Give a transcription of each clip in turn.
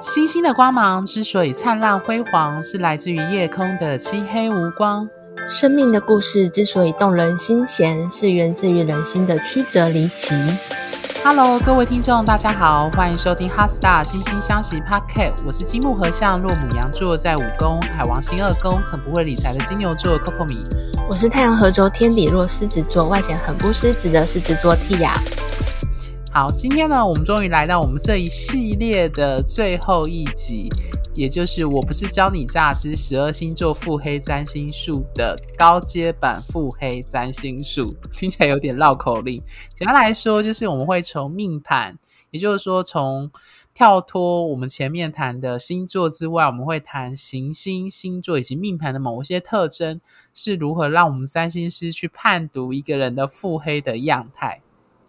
星星的光芒之所以灿烂辉煌，是来自于夜空的漆黑无光。生命的故事之所以动人心弦，是源自于人心的曲折离奇。Hello，各位听众，大家好，欢迎收听《哈 Star 星星相惜 Podcast》。我是金木合相落母羊座，在五宫海王星二宫，很不会理财的金牛座 Coco 米。我是太阳合轴天底落狮子座，外显很不狮子的狮子座 Tia。好，今天呢，我们终于来到我们这一系列的最后一集，也就是我不是教你榨汁十二星座腹黑占星术的高阶版腹黑占星术，听起来有点绕口令。简单来说，就是我们会从命盘，也就是说从跳脱我们前面谈的星座之外，我们会谈行星、星座以及命盘的某一些特征，是如何让我们占星师去判读一个人的腹黑的样态。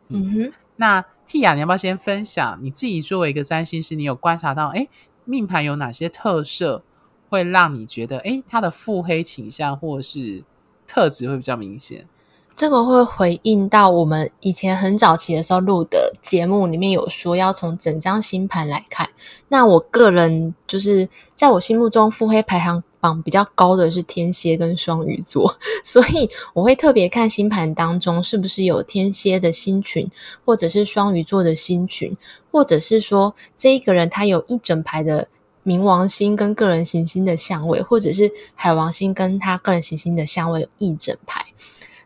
嗯哼。那 Tia，你要不要先分享你自己作为一个占星师，你有观察到，哎，命盘有哪些特色会让你觉得，哎，他的腹黑倾向或是特质会比较明显？这个会回应到我们以前很早期的时候录的节目里面有说，要从整张星盘来看。那我个人就是在我心目中腹黑排行比较高的是天蝎跟双鱼座，所以我会特别看星盘当中是不是有天蝎的星群，或者是双鱼座的星群，或者是说这一个人他有一整排的冥王星跟个人行星的相位，或者是海王星跟他个人行星的相位有一整排。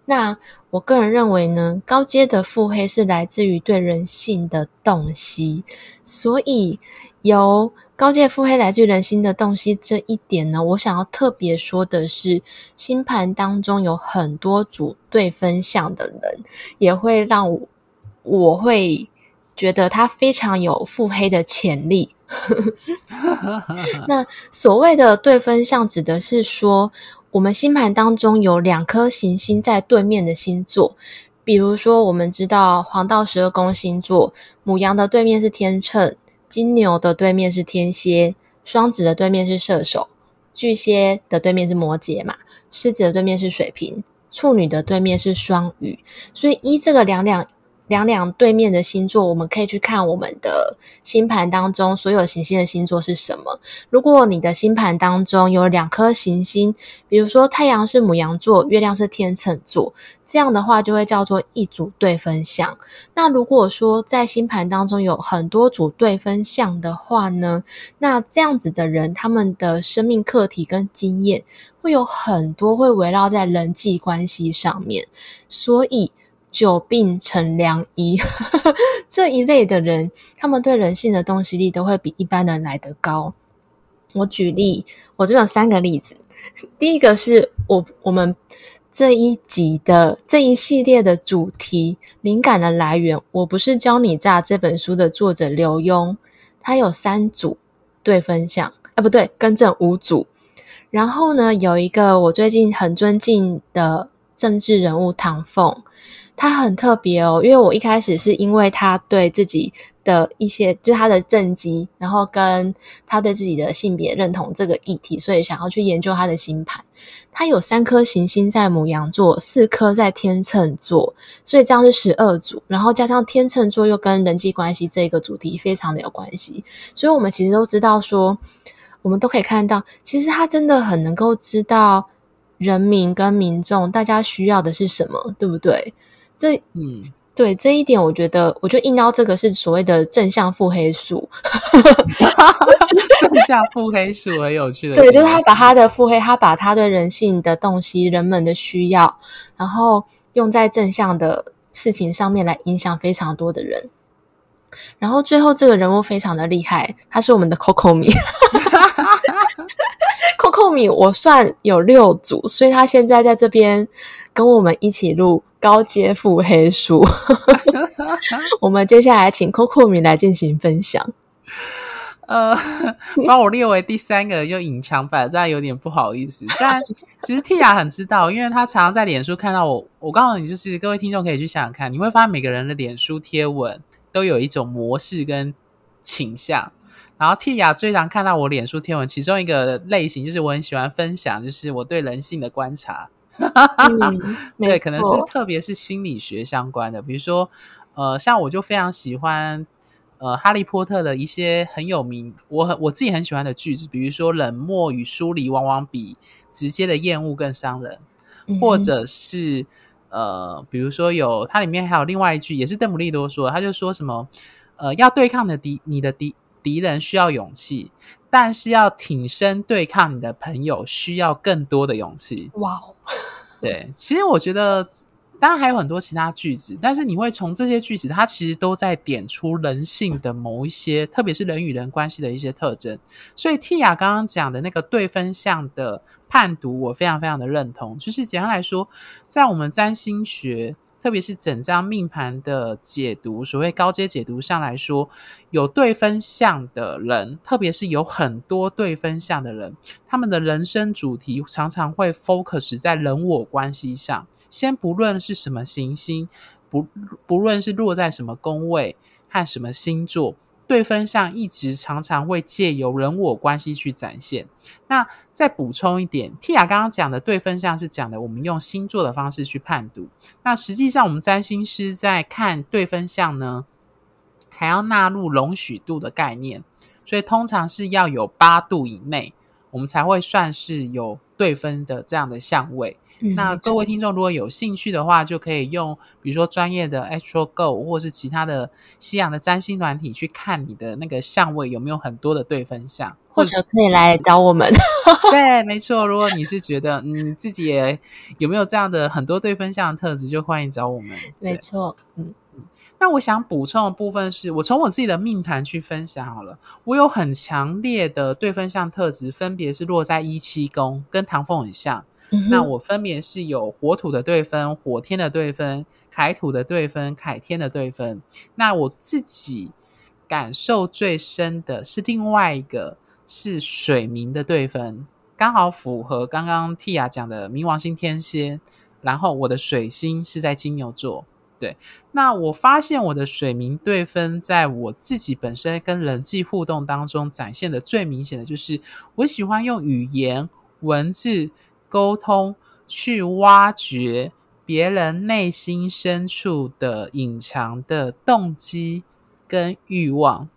那我个人认为呢，高阶的腹黑是来自于对人性的洞悉，所以由高阶腹黑来自于人心的洞悉这一点呢，我想要特别说的是，星盘当中有很多组对分相的人，也会让我我会觉得他非常有腹黑的潜力。那所谓的对分相，指的是说，我们星盘当中有两颗行星在对面的星座，比如说，我们知道黄道十二宫星座，母羊的对面是天秤，金牛的对面是天蝎，双子的对面是射手，巨蟹的对面是摩羯嘛，狮子的对面是水瓶，处女的对面是双鱼，所以一这个两两。两两对面的星座，我们可以去看我们的星盘当中所有行星的星座是什么。如果你的星盘当中有两颗行星，比如说太阳是母羊座，月亮是天秤座，这样的话就会叫做一组对分相。那如果说在星盘当中有很多组对分相的话呢，那这样子的人，他们的生命课题跟经验会有很多会围绕在人际关系上面，所以。久病成良医，这一类的人，他们对人性的洞悉力都会比一般人来得高。我举例，我这边有三个例子。第一个是我我们这一集的这一系列的主题灵感的来源，我不是教你诈这本书的作者刘墉，他有三组对分享，啊不对，更正五组。然后呢，有一个我最近很尊敬的政治人物唐凤。他很特别哦，因为我一开始是因为他对自己的一些，就是他的政绩，然后跟他对自己的性别认同这个议题，所以想要去研究他的星盘。他有三颗行星在牡羊座，四颗在天秤座，所以这样是十二组。然后加上天秤座又跟人际关系这个主题非常的有关系，所以我们其实都知道说，我们都可以看到，其实他真的很能够知道人民跟民众大家需要的是什么，对不对？这嗯，对这一点，我觉得，我就硬到这个是所谓的正向腹黑术，正向腹黑术很有趣的。对，就是他把他的腹黑，他把他对人性的洞悉、人们的需要，然后用在正向的事情上面来影响非常多的人。然后最后这个人物非常的厉害，他是我们的 Coco 米。Coco 米，我算有六组，所以他现在在这边跟我们一起录高阶腹黑术。我们接下来请 Coco 米来进行分享。呃，把我列为第三个就隐藏版，这样有点不好意思。但其实 Tia 很知道，因为他常常在脸书看到我。我告诉你，就是各位听众可以去想想看，你会发现每个人的脸书贴文都有一种模式跟倾向。然后 Tia 最常看到我脸书贴文，其中一个类型就是我很喜欢分享，就是我对人性的观察。嗯、对，可能是特别是心理学相关的，比如说，呃，像我就非常喜欢呃，哈利波特的一些很有名，我很我自己很喜欢的句子，比如说冷漠与疏离往往比直接的厌恶更伤人，嗯、或者是呃，比如说有它里面还有另外一句，也是邓布利多说，他就说什么，呃，要对抗的敌你的敌敌人需要勇气，但是要挺身对抗你的朋友需要更多的勇气。哇哦，对，其实我觉得。当然还有很多其他句子，但是你会从这些句子，它其实都在点出人性的某一些，特别是人与人关系的一些特征。所以 Tia 刚刚讲的那个对分项的判读，我非常非常的认同。就是简单来说，在我们占星学，特别是整张命盘的解读，所谓高阶解读上来说，有对分相的人，特别是有很多对分相的人，他们的人生主题常常会 focus 在人我关系上。先不论是什么行星，不不论是落在什么宫位和什么星座，对分相一直常常会借由人我关系去展现。那再补充一点，Tia 刚刚讲的对分相是讲的我们用星座的方式去判读。那实际上我们占星师在看对分相呢，还要纳入容许度的概念，所以通常是要有八度以内，我们才会算是有对分的这样的相位。那各位听众如果有兴趣的话，就可以用比如说专业的 Astro Go 或是其他的西洋的占星软体去看你的那个相位有没有很多的对分相，或者可以来找我们。对，没错。如果你是觉得嗯自己也有没有这样的很多对分相的特质，就欢迎找我们。没错，嗯。那我想补充的部分是我从我自己的命盘去分享好了，我有很强烈的对分相特质，分别是落在一七宫，跟唐凤很像。那我分别是有火土的对分、火天的对分、凯土的对分、凯天的对分。那我自己感受最深的是另外一个是水明的对分，刚好符合刚刚 Tia 讲的冥王星天蝎。然后我的水星是在金牛座，对。那我发现我的水明对分在我自己本身跟人际互动当中展现的最明显的就是，我喜欢用语言文字。沟通，去挖掘别人内心深处的隐藏的动机跟欲望，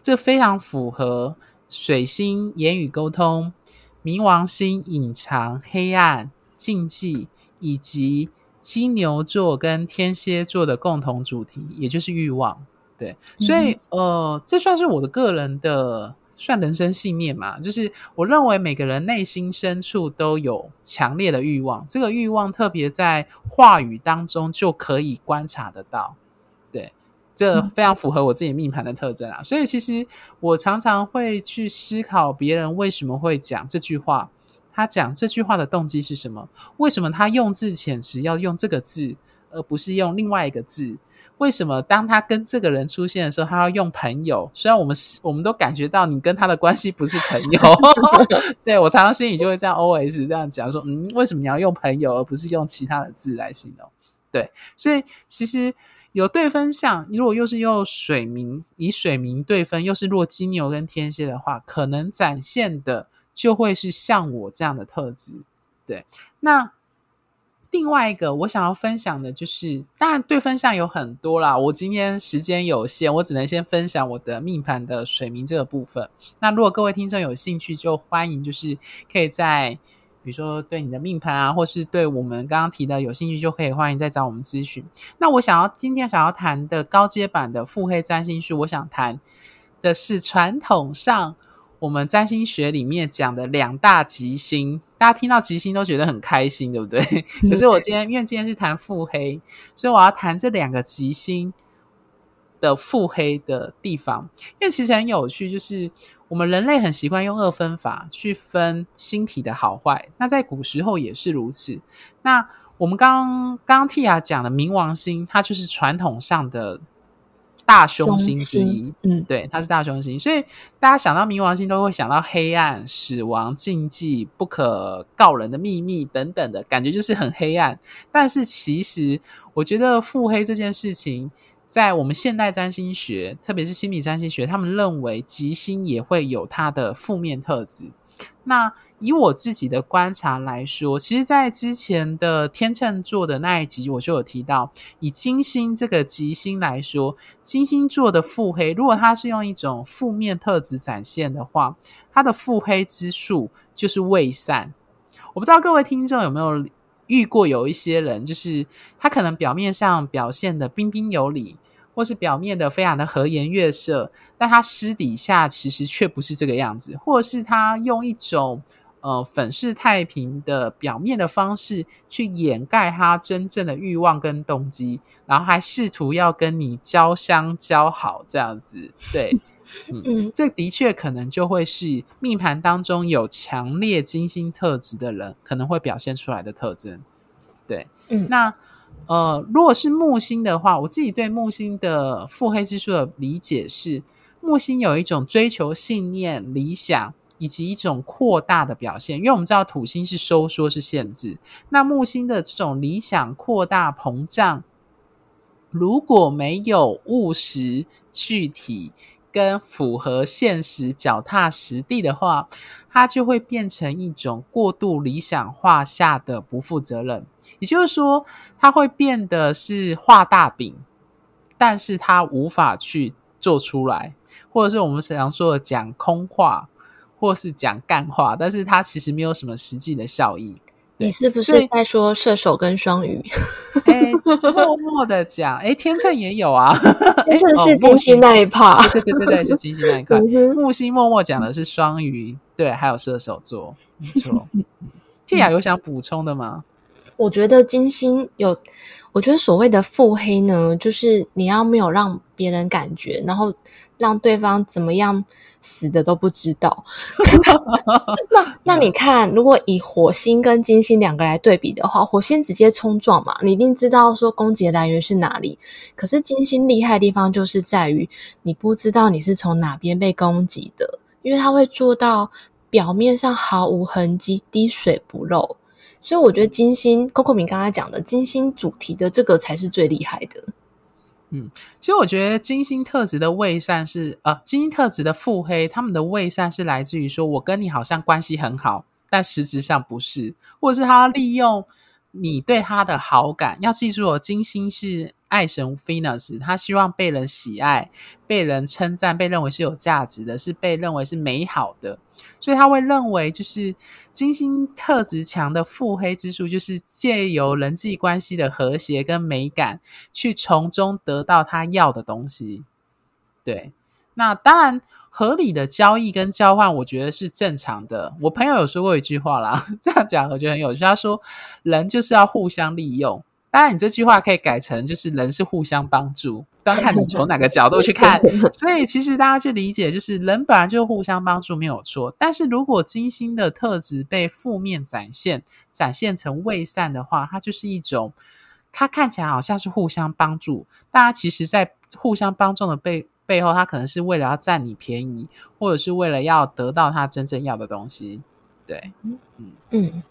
这非常符合水星言语沟通、冥王星隐藏黑暗禁忌，以及金牛座跟天蝎座的共同主题，也就是欲望。对，所以呃，这算是我的个人的。算人生信念嘛，就是我认为每个人内心深处都有强烈的欲望，这个欲望特别在话语当中就可以观察得到。对，这非常符合我自己命盘的特征啊。所以其实我常常会去思考别人为什么会讲这句话，他讲这句话的动机是什么？为什么他用字遣词要用这个字，而不是用另外一个字？为什么当他跟这个人出现的时候，他要用朋友？虽然我们我们都感觉到你跟他的关系不是朋友，对，我常常心里就会这样 OS 这样讲说，嗯，为什么你要用朋友而不是用其他的字来形容？对，所以其实有对分相，如果又是用水明以水明对分，又是若金牛跟天蝎的话，可能展现的就会是像我这样的特质。对，那。另外一个我想要分享的就是，当然对分享有很多啦。我今天时间有限，我只能先分享我的命盘的水明这个部分。那如果各位听众有兴趣，就欢迎就是可以在比如说对你的命盘啊，或是对我们刚刚提的有兴趣，就可以欢迎再找我们咨询。那我想要今天想要谈的高阶版的腹黑占星术，我想谈的是传统上。我们占星学里面讲的两大吉星，大家听到吉星都觉得很开心，对不对？可是我今天因为今天是谈腹黑，所以我要谈这两个吉星的腹黑的地方。因为其实很有趣，就是我们人类很习惯用二分法去分星体的好坏，那在古时候也是如此。那我们刚刚 Tia 讲的冥王星，它就是传统上的。大凶星之一，嗯，对，它是大凶星，所以大家想到冥王星都会想到黑暗、死亡、禁忌、不可告人的秘密等等的感觉，就是很黑暗。但是其实，我觉得腹黑这件事情，在我们现代占星学，特别是心理占星学，他们认为吉星也会有它的负面特质。那以我自己的观察来说，其实，在之前的天秤座的那一集，我就有提到，以金星这个吉星来说，金星座的腹黑，如果它是用一种负面特质展现的话，它的腹黑之术就是伪善。我不知道各位听众有没有遇过有一些人，就是他可能表面上表现的彬彬有礼，或是表面的非常的和颜悦色，但他私底下其实却不是这个样子，或者是他用一种。呃，粉饰太平的表面的方式去掩盖他真正的欲望跟动机，然后还试图要跟你交相交好这样子，对，嗯，嗯，这的确可能就会是命盘当中有强烈金星特质的人可能会表现出来的特征，对，嗯，那呃，如果是木星的话，我自己对木星的腹黑之术的理解是，木星有一种追求信念、理想。以及一种扩大的表现，因为我们知道土星是收缩，是限制。那木星的这种理想扩大膨胀，如果没有务实、具体跟符合现实、脚踏实地的话，它就会变成一种过度理想化下的不负责任。也就是说，它会变得是画大饼，但是它无法去做出来，或者是我们常说的讲空话。或是讲干话，但是它其实没有什么实际的效益。你是不是在说射手跟双鱼？哎，默默的讲，哎，天秤也有啊。天秤是金星那一趴，对对对对，是金星那一块。木星默默讲的是双鱼，对，还有射手座，没错。蒂雅有想补充的吗？我觉得金星有，我觉得所谓的腹黑呢，就是你要没有让别人感觉，然后让对方怎么样。死的都不知道，那那你看，如果以火星跟金星两个来对比的话，火星直接冲撞嘛，你一定知道说攻击的来源是哪里。可是金星厉害的地方就是在于你不知道你是从哪边被攻击的，因为它会做到表面上毫无痕迹、滴水不漏。所以我觉得金星，Coco 明刚才讲的金星主题的这个才是最厉害的。嗯，其实我觉得金星特质的伪善是，呃，金星特质的腹黑，他们的伪善是来自于说，我跟你好像关系很好，但实质上不是，或者是他利用你对他的好感。要记住哦，金星是爱神 Venus，他希望被人喜爱、被人称赞、被认为是有价值的，是被认为是美好的。所以他会认为，就是金星特质强的腹黑之术，就是借由人际关系的和谐跟美感，去从中得到他要的东西。对，那当然合理的交易跟交换，我觉得是正常的。我朋友有说过一句话啦，这样讲我觉得很有趣。他说，人就是要互相利用。当然，你这句话可以改成就是人是互相帮助，端看你 从哪个角度去看。所以，其实大家去理解，就是人本来就互相帮助没有错。但是如果金星的特质被负面展现，展现成未善的话，它就是一种，它看起来好像是互相帮助，大家其实在互相帮助的背背后，他可能是为了要占你便宜，或者是为了要得到他真正要的东西。对，嗯嗯嗯。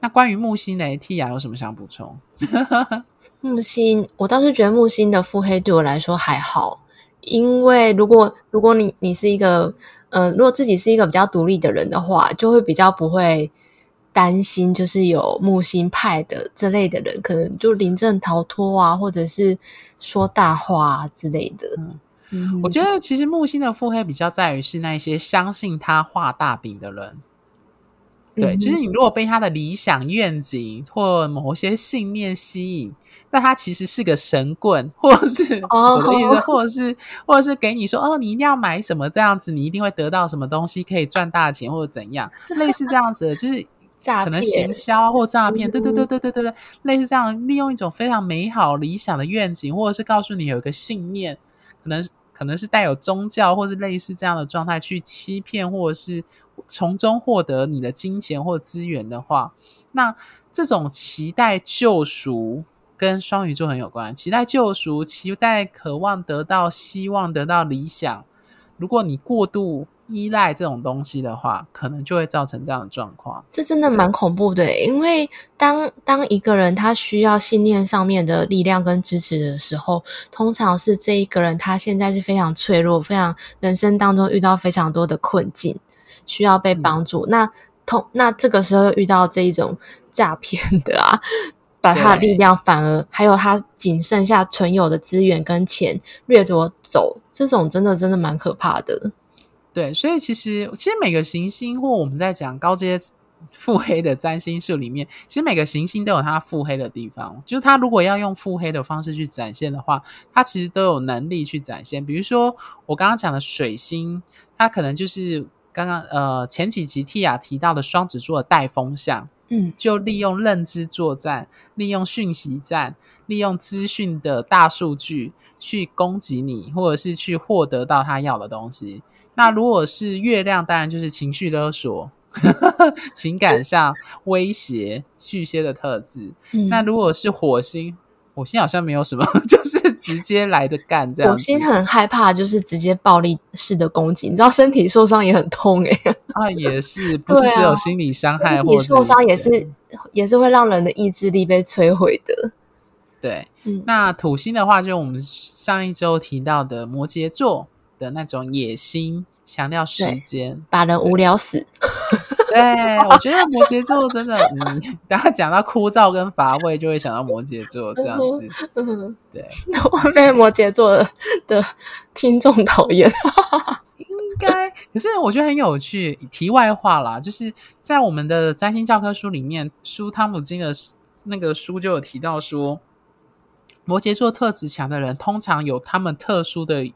那关于木星的 Tia 有什么想补充？木星，我倒是觉得木星的腹黑对我来说还好，因为如果如果你你是一个，嗯、呃，如果自己是一个比较独立的人的话，就会比较不会担心，就是有木星派的这类的人，可能就临阵逃脱啊，或者是说大话啊之类的。嗯，嗯，我觉得其实木星的腹黑比较在于是那些相信他画大饼的人。对，就是你如果被他的理想愿景或某些信念吸引，但他其实是个神棍，或者是我的意思，或者是或者是给你说哦，你一定要买什么这样子，你一定会得到什么东西，可以赚大钱或者怎样，类似这样子的，就是可能行销或诈骗，对对对对对对对，类似这样，利用一种非常美好理想的愿景，或者是告诉你有一个信念，可能可能是带有宗教或是类似这样的状态去欺骗，或者是。从中获得你的金钱或资源的话，那这种期待救赎跟双鱼座很有关。期待救赎，期待渴望得到希望，得到理想。如果你过度依赖这种东西的话，可能就会造成这样的状况。这真的蛮恐怖的，因为当当一个人他需要信念上面的力量跟支持的时候，通常是这一个人他现在是非常脆弱，非常人生当中遇到非常多的困境。需要被帮助。嗯、那通那这个时候又遇到这一种诈骗的啊，把他的力量反而还有他仅剩下存有的资源跟钱掠夺走，这种真的真的蛮可怕的。对，所以其实其实每个行星或我们在讲高阶腹黑的占星术里面，其实每个行星都有它腹黑的地方。就是它如果要用腹黑的方式去展现的话，它其实都有能力去展现。比如说我刚刚讲的水星，它可能就是刚刚呃前几集 Tia 提到的双子座的带风向，嗯，就利用认知作战，利用讯息战，利用资讯的大数据去攻击你，或者是去获得到他要的东西。那如果是月亮，当然就是情绪勒索。情感上威胁巨蟹的特质。嗯、那如果是火星，火星好像没有什么，就是直接来的干这样。火星很害怕，就是直接暴力式的攻击，你知道身体受伤也很痛诶、欸、啊，也是，不是只有心理伤害或者，身体受伤也是也是会让人的意志力被摧毁的。对，嗯、那土星的话，就是我们上一周提到的摩羯座的那种野心。强调时间，把人无聊死。对，我觉得摩羯座真的，嗯，大家讲到枯燥跟乏味，就会想到摩羯座这样子。对，我被摩羯座的，的听众讨厌。应该，可是我觉得很有趣。题外话啦，就是在我们的占星教科书里面，书汤姆金的那个书就有提到说，摩羯座特质强的人，通常有他们特殊的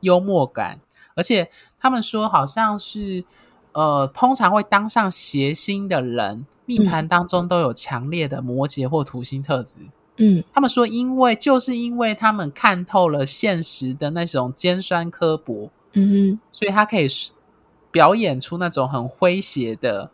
幽默感。而且他们说，好像是呃，通常会当上谐星的人，命盘当中都有强烈的摩羯或土星特质。嗯，他们说，因为就是因为他们看透了现实的那种尖酸刻薄，嗯哼，所以他可以表演出那种很诙谐的，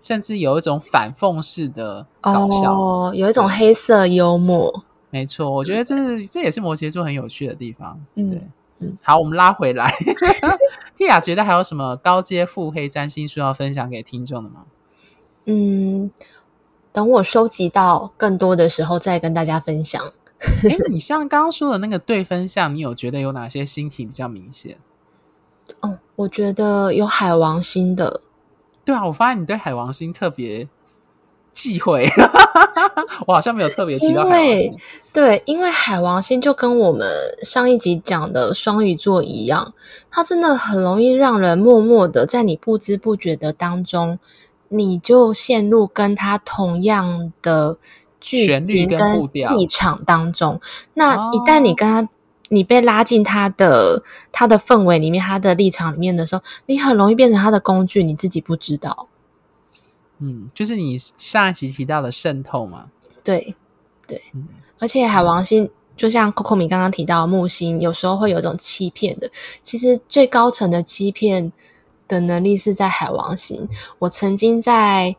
甚至有一种反讽式的搞笑，哦，有一种黑色幽默。没错，我觉得这是这也是摩羯座很有趣的地方。嗯。对。嗯，好，我们拉回来。Tia 觉得还有什么高阶腹黑占星术要分享给听众的吗？嗯，等我收集到更多的时候再跟大家分享。哎、欸，你像刚刚说的那个对分项，你有觉得有哪些星体比较明显？哦，我觉得有海王星的。对啊，我发现你对海王星特别。忌讳，我好像没有特别提到海王星。对，因为海王星就跟我们上一集讲的双鱼座一样，它真的很容易让人默默的在你不知不觉的当中，你就陷入跟他同样的剧情跟立场当中。那一旦你跟他，你被拉进他的他的氛围里面，他的立场里面的时候，你很容易变成他的工具，你自己不知道。嗯，就是你上一集提到的渗透嘛？对，对，嗯、而且海王星就像 Coco 米刚刚提到木星，有时候会有一种欺骗的。其实最高层的欺骗的能力是在海王星。我曾经在，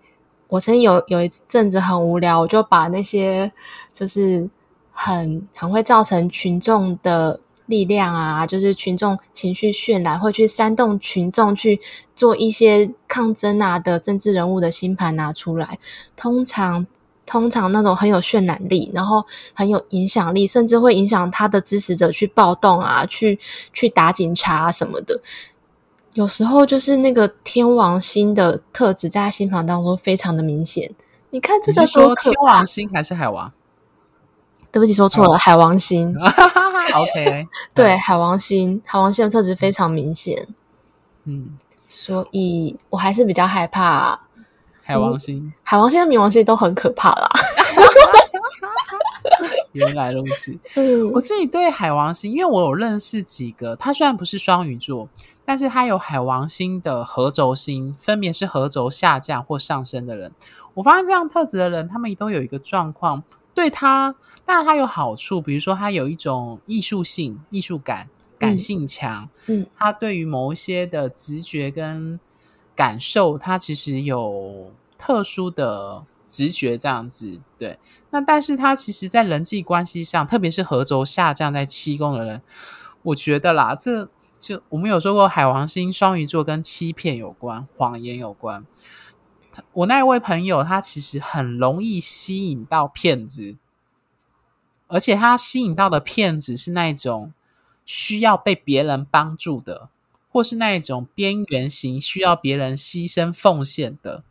我曾经有有一阵子很无聊，我就把那些就是很很会造成群众的。力量啊，就是群众情绪渲染，会去煽动群众去做一些抗争啊的政治人物的星盘拿出来。通常，通常那种很有渲染力，然后很有影响力，甚至会影响他的支持者去暴动啊，去去打警察啊什么的。有时候就是那个天王星的特质在他星盘当中非常的明显。你看这个，说天王星还是海王？对不起，说错了，oh. 海王星。OK，对，海王星，海王星的特质非常明显。嗯，所以我还是比较害怕海王星。海王星和冥王星都很可怕啦。原来如此。嗯，我自己对海王星，因为我有认识几个，他虽然不是双鱼座，但是他有海王星的合轴星，分别是合轴下降或上升的人。我发现这样特质的人，他们都有一个状况。对他，当然他有好处，比如说他有一种艺术性、艺术感、感性强。嗯，他对于某一些的直觉跟感受，他其实有特殊的直觉，这样子。对，那但是他其实在人际关系上，特别是合轴下降在七宫的人，我觉得啦，这就我们有说过，海王星双鱼座跟欺骗有关，谎言有关。我那一位朋友，他其实很容易吸引到骗子，而且他吸引到的骗子是那种需要被别人帮助的，或是那一种边缘型需要别人牺牲奉献的。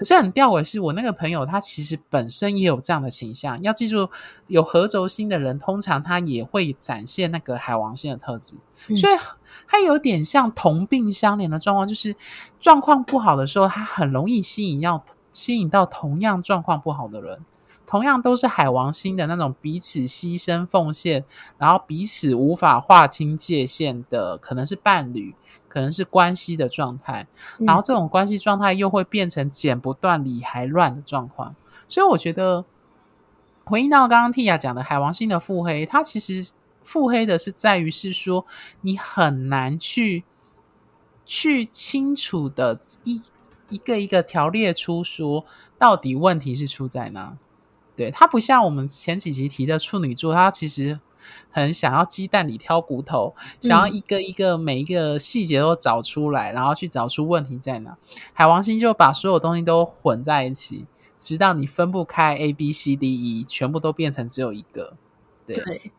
可是很吊诡，是我那个朋友，他其实本身也有这样的倾向。要记住，有合轴心的人，通常他也会展现那个海王星的特质，嗯、所以他有点像同病相怜的状况，就是状况不好的时候，他很容易吸引要吸引到同样状况不好的人。同样都是海王星的那种彼此牺牲奉献，然后彼此无法划清界限的，可能是伴侣，可能是关系的状态。然后这种关系状态又会变成剪不断理还乱的状况。所以我觉得，回应到刚刚 Tia 讲的海王星的腹黑，它其实腹黑的是在于是说你很难去去清楚的一一个一个条列出说到底问题是出在哪。对，他不像我们前几集提的处女座，他其实很想要鸡蛋里挑骨头，想要一个一个每一个细节都找出来，然后去找出问题在哪。海王星就把所有东西都混在一起，直到你分不开 A B C D E，全部都变成只有一个。对，对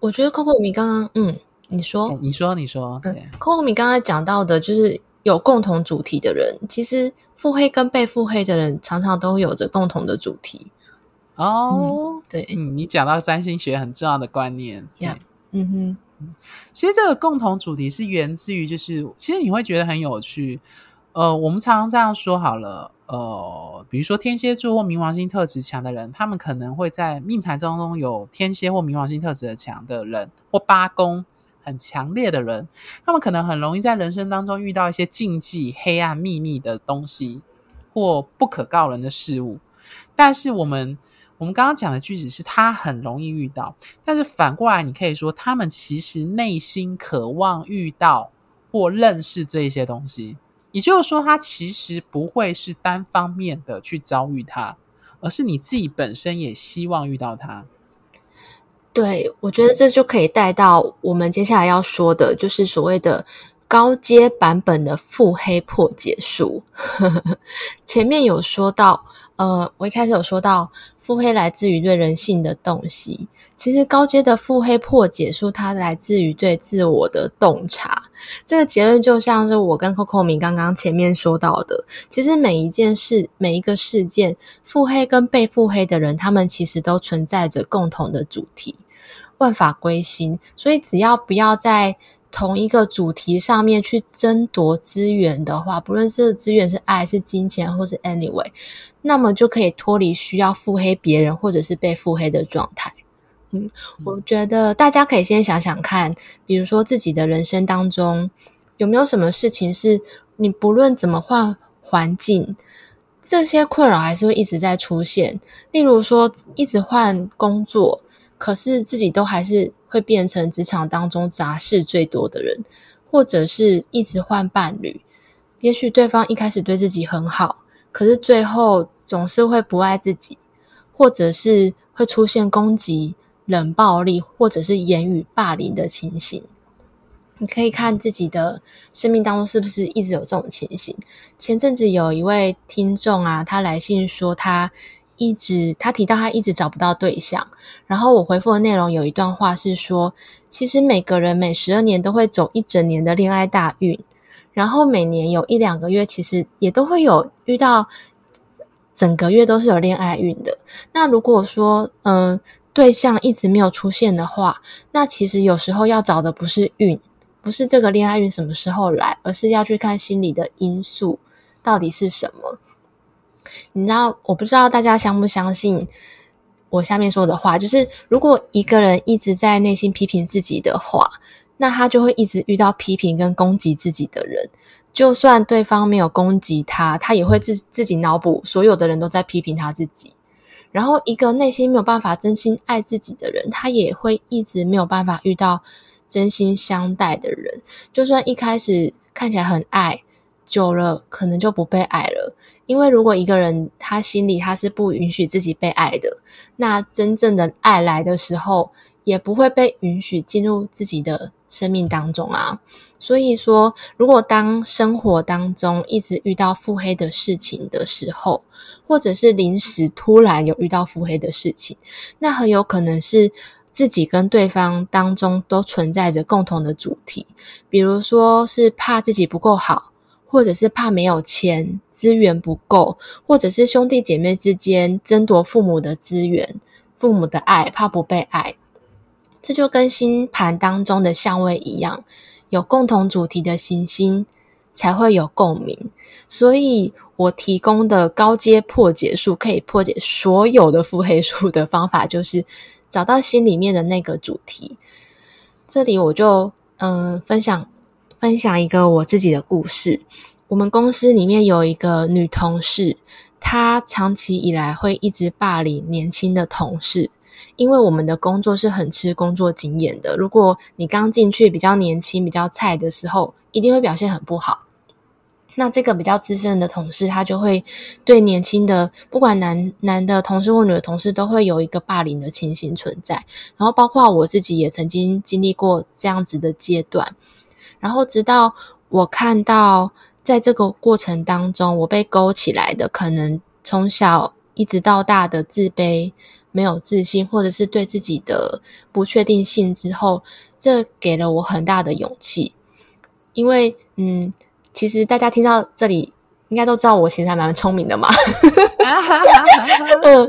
我觉得 Coco 米刚刚，嗯，你说，你说，你说，对、嗯、Coco 米刚刚讲到的，就是有共同主题的人，其实腹黑跟被腹黑的人，常常都有着共同的主题。哦，嗯、对，嗯，你讲到占星学很重要的观念，对，嗯哼，其实这个共同主题是源自于，就是其实你会觉得很有趣，呃，我们常常这样说好了，呃，比如说天蝎座或冥王星特质强的人，他们可能会在命盘当中有天蝎或冥王星特质的强的人，或八宫很强烈的人，他们可能很容易在人生当中遇到一些禁忌、黑暗、秘密的东西，或不可告人的事物，但是我们。我们刚刚讲的句子是他很容易遇到，但是反过来，你可以说他们其实内心渴望遇到或认识这一些东西。也就是说，他其实不会是单方面的去遭遇它，而是你自己本身也希望遇到它。对，我觉得这就可以带到我们接下来要说的，就是所谓的高阶版本的腹黑破解术。前面有说到。呃，我一开始有说到腹黑来自于对人性的洞悉，其实高阶的腹黑破解术，它来自于对自我的洞察。这个结论就像是我跟 Coco 米刚刚前面说到的，其实每一件事、每一个事件，腹黑跟被腹黑的人，他们其实都存在着共同的主题，万法归心。所以只要不要在同一个主题上面去争夺资源的话，不论是资源是爱、是金钱，或是 anyway，那么就可以脱离需要腹黑别人或者是被腹黑的状态。嗯，我觉得大家可以先想想看，比如说自己的人生当中有没有什么事情是你不论怎么换环境，这些困扰还是会一直在出现。例如说，一直换工作，可是自己都还是。会变成职场当中杂事最多的人，或者是一直换伴侣。也许对方一开始对自己很好，可是最后总是会不爱自己，或者是会出现攻击、冷暴力，或者是言语霸凌的情形。你可以看自己的生命当中是不是一直有这种情形。前阵子有一位听众啊，他来信说他。一直他提到他一直找不到对象，然后我回复的内容有一段话是说，其实每个人每十二年都会走一整年的恋爱大运，然后每年有一两个月其实也都会有遇到整个月都是有恋爱运的。那如果说嗯、对象一直没有出现的话，那其实有时候要找的不是运，不是这个恋爱运什么时候来，而是要去看心理的因素到底是什么。你知道，我不知道大家相不相信我下面说的话，就是如果一个人一直在内心批评自己的话，那他就会一直遇到批评跟攻击自己的人。就算对方没有攻击他，他也会自自己脑补所有的人都在批评他自己。然后，一个内心没有办法真心爱自己的人，他也会一直没有办法遇到真心相待的人。就算一开始看起来很爱，久了可能就不被爱了。因为如果一个人他心里他是不允许自己被爱的，那真正的爱来的时候，也不会被允许进入自己的生命当中啊。所以说，如果当生活当中一直遇到腹黑的事情的时候，或者是临时突然有遇到腹黑的事情，那很有可能是自己跟对方当中都存在着共同的主题，比如说是怕自己不够好，或者是怕没有钱，资源不够，或者是兄弟姐妹之间争夺父母的资源、父母的爱，怕不被爱。这就跟星盘当中的相位一样，有共同主题的行星才会有共鸣。所以我提供的高阶破解术，可以破解所有的腹黑术的方法，就是。找到心里面的那个主题，这里我就嗯分享分享一个我自己的故事。我们公司里面有一个女同事，她长期以来会一直霸凌年轻的同事，因为我们的工作是很吃工作经验的。如果你刚进去比较年轻、比较菜的时候，一定会表现很不好。那这个比较资深的同事，他就会对年轻的，不管男男的同事或女的同事，都会有一个霸凌的情形存在。然后包括我自己也曾经经历过这样子的阶段。然后直到我看到，在这个过程当中，我被勾起来的，可能从小一直到大的自卑、没有自信，或者是对自己的不确定性之后，这给了我很大的勇气。因为，嗯。其实大家听到这里，应该都知道我其实还蛮聪明的嘛。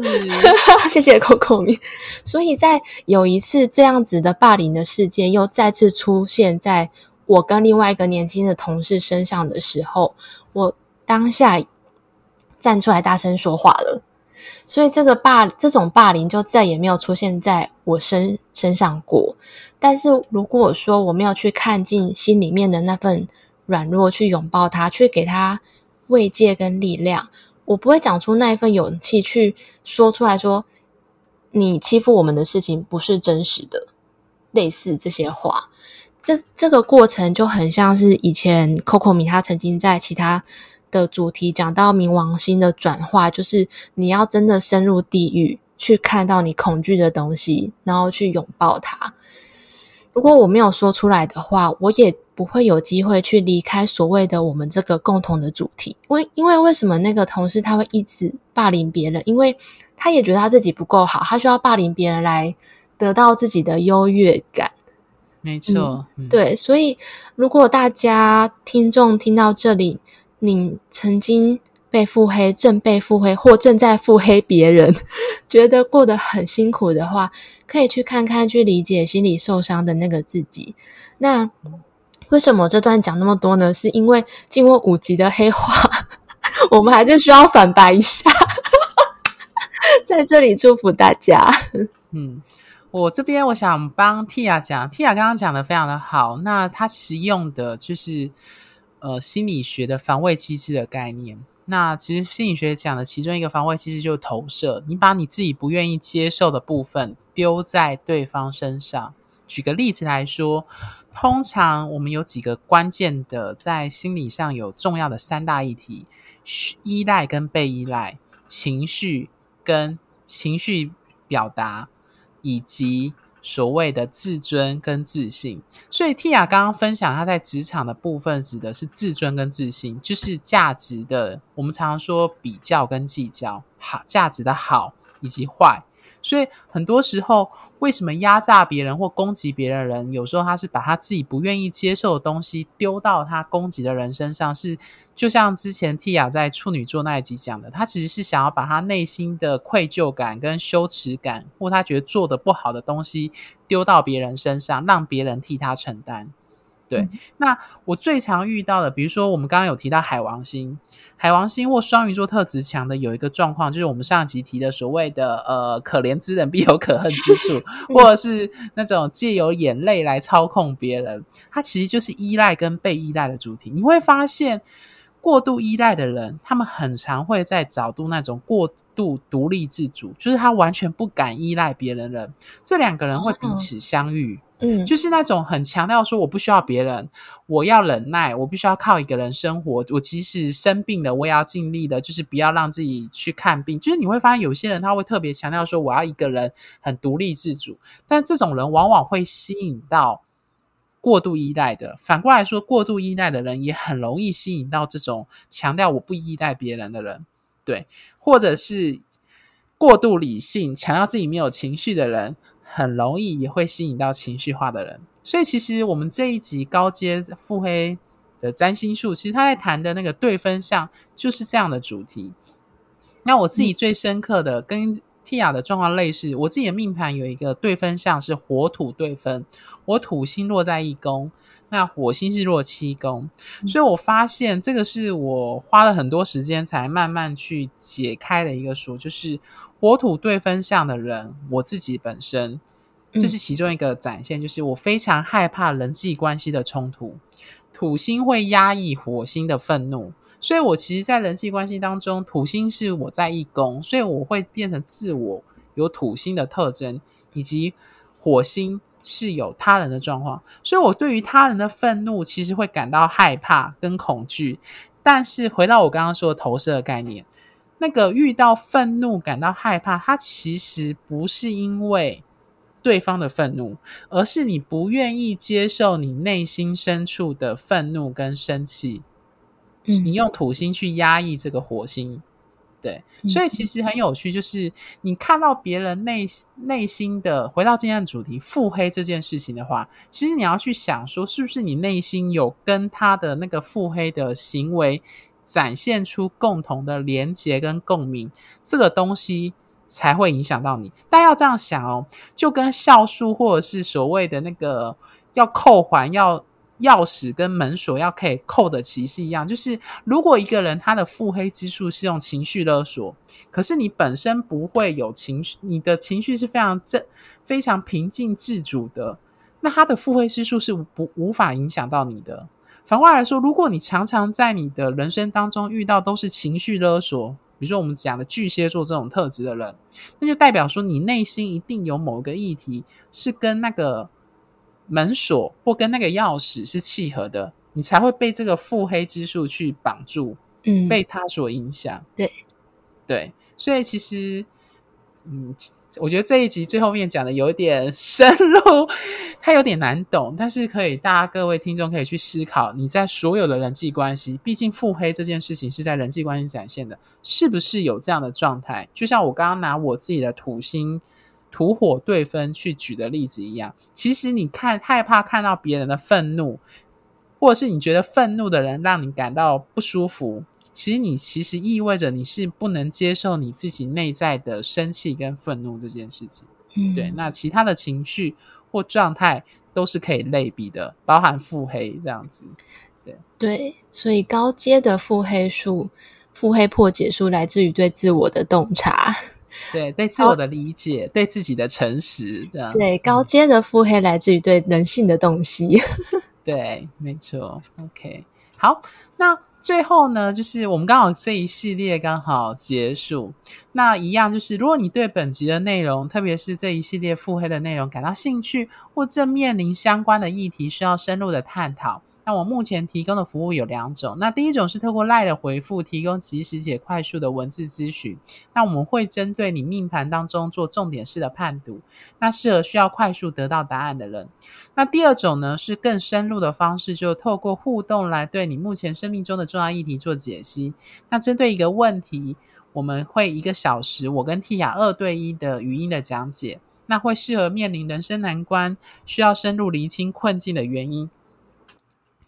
谢谢 Coco 米。所以在有一次这样子的霸凌的事件又再次出现在我跟另外一个年轻的同事身上的时候，我当下站出来大声说话了。所以这个霸这种霸凌就再也没有出现在我身身上过。但是如果说我没有去看进心里面的那份。软弱去拥抱他，去给他慰藉跟力量。我不会讲出那一份勇气去说出来说，你欺负我们的事情不是真实的，类似这些话。这这个过程就很像是以前 Coco 米他曾经在其他的主题讲到冥王星的转化，就是你要真的深入地狱去看到你恐惧的东西，然后去拥抱它。如果我没有说出来的话，我也不会有机会去离开所谓的我们这个共同的主题。为因为为什么那个同事他会一直霸凌别人？因为他也觉得他自己不够好，他需要霸凌别人来得到自己的优越感。没错，嗯，对。所以如果大家听众听到这里，你曾经。被腹黑，正被腹黑，或正在腹黑别人，觉得过得很辛苦的话，可以去看看，去理解心理受伤的那个自己。那为什么这段讲那么多呢？是因为经过五集的黑化，我们还是需要反白一下。在这里祝福大家。嗯，我这边我想帮 Tia 讲，Tia 刚刚讲的非常的好。那他其实用的就是呃心理学的防卫机制的概念。那其实心理学讲的其中一个防卫，其实就是投射。你把你自己不愿意接受的部分丢在对方身上。举个例子来说，通常我们有几个关键的，在心理上有重要的三大议题：依赖跟被依赖、情绪跟情绪表达，以及。所谓的自尊跟自信，所以 Tia 刚刚分享她在职场的部分，指的是自尊跟自信，就是价值的。我们常常说比较跟计较，好，价值的好以及坏。所以很多时候，为什么压榨别人或攻击别人的人，有时候他是把他自己不愿意接受的东西丢到他攻击的人身上，是就像之前 Tia 在处女座那一集讲的，他其实是想要把他内心的愧疚感跟羞耻感，或他觉得做的不好的东西丢到别人身上，让别人替他承担。对，嗯、那我最常遇到的，比如说我们刚刚有提到海王星，海王星或双鱼座特质强的有一个状况，就是我们上集提的所谓的呃可怜之人必有可恨之处，或者是那种借由眼泪来操控别人，它其实就是依赖跟被依赖的主题。你会发现，过度依赖的人，他们很常会在找度那种过度独立自主，就是他完全不敢依赖别人的人，这两个人会彼此相遇。嗯，就是那种很强调说我不需要别人，我要忍耐，我必须要靠一个人生活。我即使生病了，我也要尽力的，就是不要让自己去看病。就是你会发现有些人他会特别强调说我要一个人很独立自主，但这种人往往会吸引到过度依赖的。反过来说，过度依赖的人也很容易吸引到这种强调我不依赖别人的人，对，或者是过度理性、强调自己没有情绪的人。很容易也会吸引到情绪化的人。所以其实我们这一集高阶腹黑的占星术，其实他在谈的那个对分项就是这样的主题。那我自己最深刻的跟 Tia 的状况类似，我自己的命盘有一个对分项是火土对分，我土星落在一宫，那火星是落七宫，所以我发现这个是我花了很多时间才慢慢去解开的一个数，就是火土对分项的人，我自己本身这是其中一个展现，就是我非常害怕人际关系的冲突，土星会压抑火星的愤怒。所以，我其实，在人际关系当中，土星是我在一宫，所以我会变成自我有土星的特征，以及火星是有他人的状况。所以，我对于他人的愤怒，其实会感到害怕跟恐惧。但是，回到我刚刚说的投射的概念，那个遇到愤怒感到害怕，它其实不是因为对方的愤怒，而是你不愿意接受你内心深处的愤怒跟生气。你用土星去压抑这个火星，对，所以其实很有趣，就是你看到别人内内心的，回到今天的主题，腹黑这件事情的话，其实你要去想说，是不是你内心有跟他的那个腹黑的行为展现出共同的连结跟共鸣，这个东西才会影响到你。但要这样想哦，就跟孝素或者是所谓的那个要扣环要。钥匙跟门锁要可以扣得齐是一样，就是如果一个人他的腹黑之术是用情绪勒索，可是你本身不会有情绪，你的情绪是非常正、非常平静自主的，那他的腹黑之术是不无法影响到你的。反过来说，如果你常常在你的人生当中遇到都是情绪勒索，比如说我们讲的巨蟹座这种特质的人，那就代表说你内心一定有某个议题是跟那个。门锁或跟那个钥匙是契合的，你才会被这个腹黑之术去绑住，嗯，被他所影响。对，对，所以其实，嗯，我觉得这一集最后面讲的有点深入，它有点难懂，但是可以大家各位听众可以去思考，你在所有的人际关系，毕竟腹黑这件事情是在人际关系展现的，是不是有这样的状态？就像我刚刚拿我自己的土星。土火对分去举的例子一样，其实你看害怕看到别人的愤怒，或者是你觉得愤怒的人让你感到不舒服，其实你其实意味着你是不能接受你自己内在的生气跟愤怒这件事情。嗯，对，那其他的情绪或状态都是可以类比的，包含腹黑这样子。对对，所以高阶的腹黑术、腹黑破解术来自于对自我的洞察。对，对自我的理解，高对自己的诚实，这样。对，高阶的腹黑来自于对人性的洞悉。对，没错。OK，好，那最后呢，就是我们刚好这一系列刚好结束。那一样就是，如果你对本集的内容，特别是这一系列腹黑的内容感到兴趣，或正面临相关的议题需要深入的探讨。那我目前提供的服务有两种，那第一种是透过 lie 的回复提供即时且快速的文字咨询，那我们会针对你命盘当中做重点式的判读，那适合需要快速得到答案的人。那第二种呢，是更深入的方式，就透过互动来对你目前生命中的重要议题做解析。那针对一个问题，我们会一个小时，我跟 Tia 二对一的语音的讲解，那会适合面临人生难关，需要深入厘清困境的原因。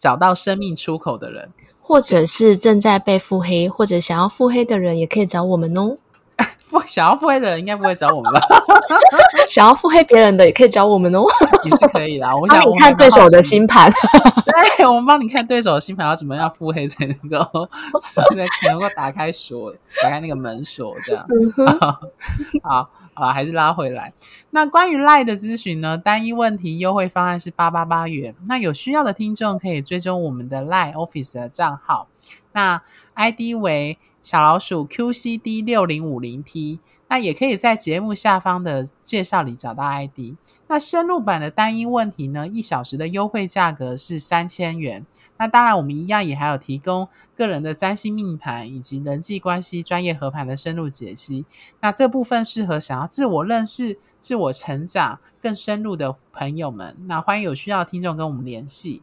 找到生命出口的人，或者是正在被腹黑，或者想要腹黑的人，也可以找我们哦。不想要腹黑的人，应该不会找我们吧？想要腹黑别人的，也可以找我们哦，也是可以的。我想帮你看对手的星盘，对，我们帮你看对手的星盘要怎么样腹黑才能够，才能够打开锁，打开那个门锁，这样。好。好啊，还是拉回来。那关于 LINE 的咨询呢？单一问题优惠方案是八八八元。那有需要的听众可以追踪我们的 LINE Office 的账号，那 ID 为小老鼠 QCD 六零五零 T。那也可以在节目下方的介绍里找到 ID。那深入版的单一问题呢？一小时的优惠价格是三千元。那当然，我们一样也还有提供个人的占星命盘以及人际关系专业合盘的深入解析。那这部分适合想要自我认识、自我成长更深入的朋友们。那欢迎有需要的听众跟我们联系。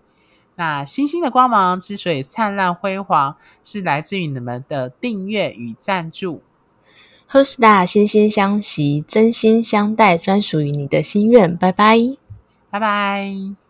那星星的光芒之所以灿烂辉煌，是来自于你们的订阅与赞助。Hersta 心心相惜，真心相待，专属于你的心愿。拜拜，拜拜。